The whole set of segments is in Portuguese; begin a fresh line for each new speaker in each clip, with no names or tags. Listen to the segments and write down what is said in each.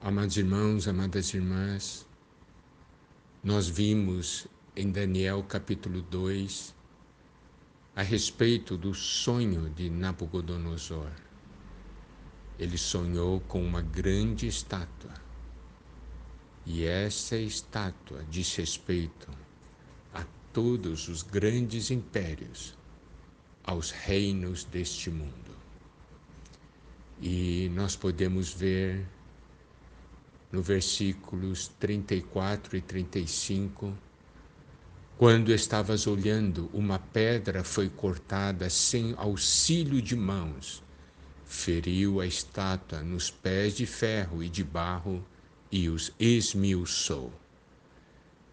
Amados irmãos, amadas irmãs, nós vimos em Daniel capítulo 2 a respeito do sonho de Nabucodonosor. Ele sonhou com uma grande estátua. E essa estátua diz respeito a todos os grandes impérios, aos reinos deste mundo. E nós podemos ver no versículos 34 e 35, quando estavas olhando, uma pedra foi cortada sem auxílio de mãos, feriu a estátua nos pés de ferro e de barro e os esmiuçou.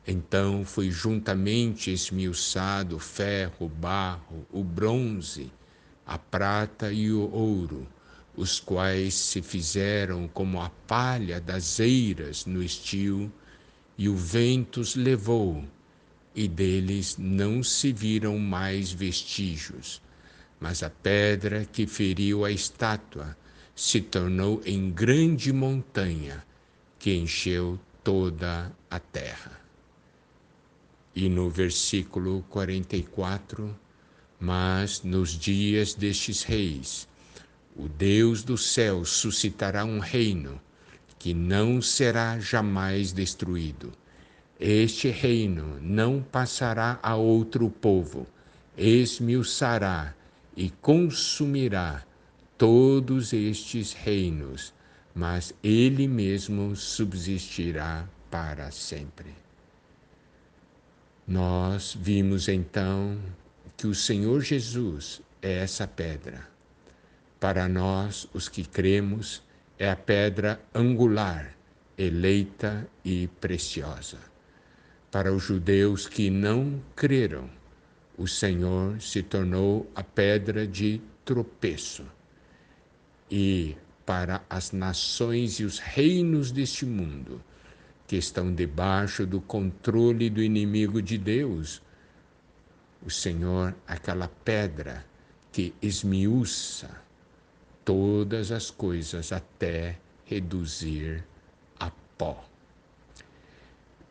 Então foi juntamente esmiuçado o ferro, o barro, o bronze, a prata e o ouro, os quais se fizeram como a palha das eiras no estio, e o vento os levou, e deles não se viram mais vestígios. Mas a pedra que feriu a estátua se tornou em grande montanha, que encheu toda a terra. E no versículo 44, mas nos dias destes reis, o Deus do céu suscitará um reino que não será jamais destruído. Este reino não passará a outro povo, esmiuçará e consumirá todos estes reinos, mas ele mesmo subsistirá para sempre. Nós vimos então que o Senhor Jesus é essa pedra para nós, os que cremos, é a pedra angular, eleita e preciosa. Para os judeus que não creram, o Senhor se tornou a pedra de tropeço. E para as nações e os reinos deste mundo, que estão debaixo do controle do inimigo de Deus, o Senhor, aquela pedra que esmiuça, todas as coisas até reduzir a pó.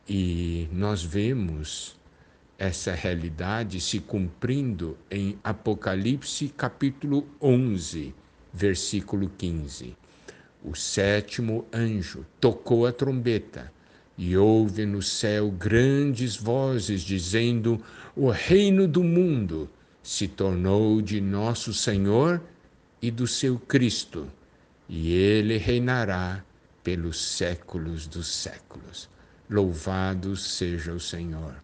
E nós vemos essa realidade se cumprindo em Apocalipse capítulo 11, versículo 15. O sétimo anjo tocou a trombeta e houve no céu grandes vozes dizendo: O reino do mundo se tornou de nosso Senhor e do seu Cristo, e ele reinará pelos séculos dos séculos. Louvado seja o Senhor.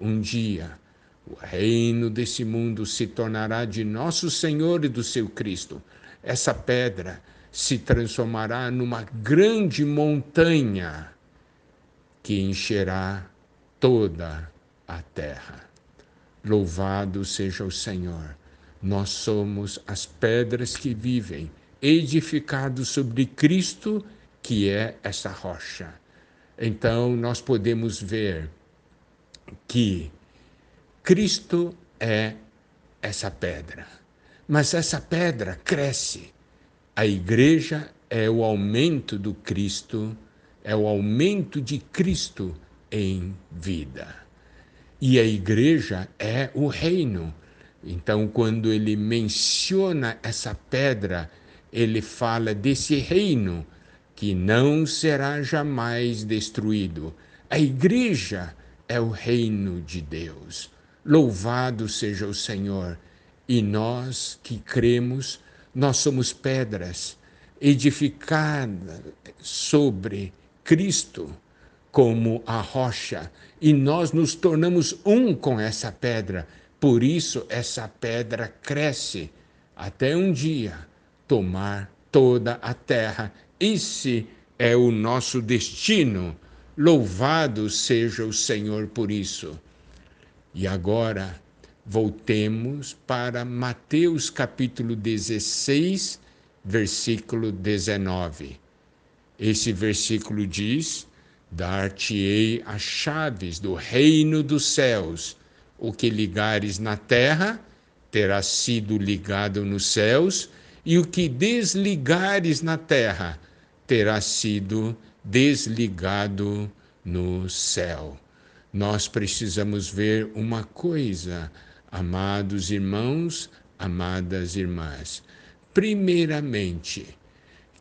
Um dia, o reino desse mundo se tornará de nosso Senhor e do seu Cristo. Essa pedra se transformará numa grande montanha que encherá toda a terra. Louvado seja o Senhor nós somos as pedras que vivem, edificados sobre Cristo, que é essa rocha. Então, nós podemos ver que Cristo é essa pedra. Mas essa pedra cresce. A igreja é o aumento do Cristo, é o aumento de Cristo em vida. E a igreja é o reino então, quando ele menciona essa pedra, ele fala desse reino que não será jamais destruído. A igreja é o reino de Deus. Louvado seja o Senhor. E nós que cremos, nós somos pedras edificadas sobre Cristo como a rocha, e nós nos tornamos um com essa pedra por isso, essa pedra cresce até um dia tomar toda a terra. Esse é o nosso destino. Louvado seja o Senhor por isso. E agora, voltemos para Mateus capítulo 16, versículo 19. Esse versículo diz: Dar-te-ei as chaves do reino dos céus o que ligares na terra terá sido ligado nos céus, e o que desligares na terra terá sido desligado no céu. Nós precisamos ver uma coisa, amados irmãos, amadas irmãs. Primeiramente,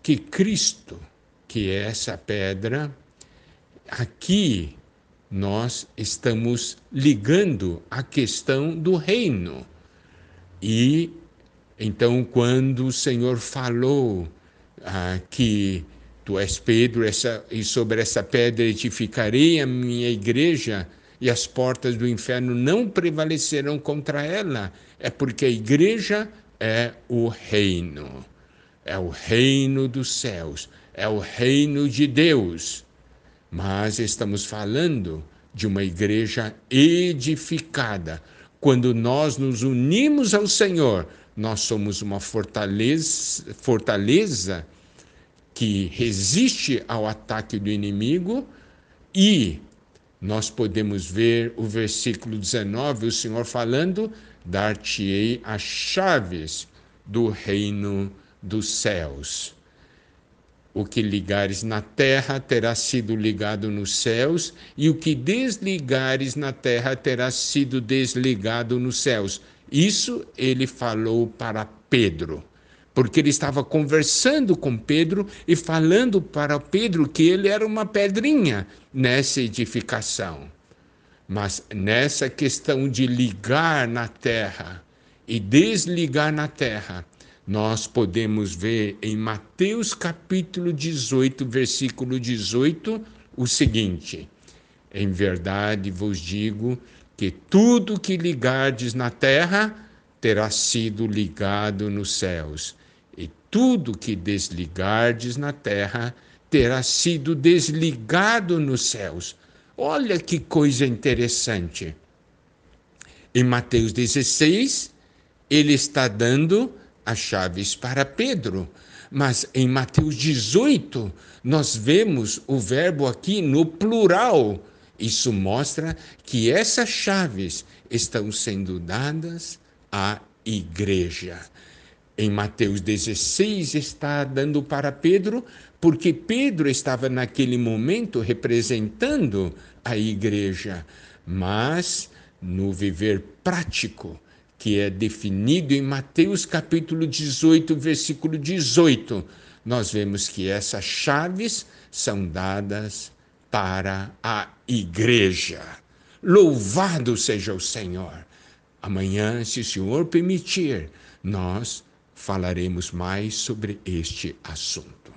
que Cristo, que é essa pedra, aqui nós estamos ligando a questão do reino. E então, quando o Senhor falou ah, que tu és Pedro, essa, e sobre essa pedra edificarei a minha igreja, e as portas do inferno não prevalecerão contra ela, é porque a igreja é o reino, é o reino dos céus, é o reino de Deus mas estamos falando de uma igreja edificada. Quando nós nos unimos ao Senhor, nós somos uma fortaleza, fortaleza que resiste ao ataque do inimigo e nós podemos ver o versículo 19, o Senhor falando: dar-te-ei as chaves do reino dos céus. O que ligares na terra terá sido ligado nos céus, e o que desligares na terra terá sido desligado nos céus. Isso ele falou para Pedro, porque ele estava conversando com Pedro e falando para Pedro que ele era uma pedrinha nessa edificação. Mas nessa questão de ligar na terra e desligar na terra, nós podemos ver em Mateus capítulo 18, versículo 18, o seguinte: Em verdade vos digo que tudo que ligardes na terra terá sido ligado nos céus, e tudo que desligardes na terra terá sido desligado nos céus. Olha que coisa interessante. Em Mateus 16, ele está dando as chaves para Pedro. Mas em Mateus 18, nós vemos o verbo aqui no plural. Isso mostra que essas chaves estão sendo dadas à igreja. Em Mateus 16 está dando para Pedro, porque Pedro estava naquele momento representando a igreja, mas no viver prático que é definido em Mateus capítulo 18, versículo 18, nós vemos que essas chaves são dadas para a igreja. Louvado seja o Senhor. Amanhã, se o Senhor permitir, nós falaremos mais sobre este assunto.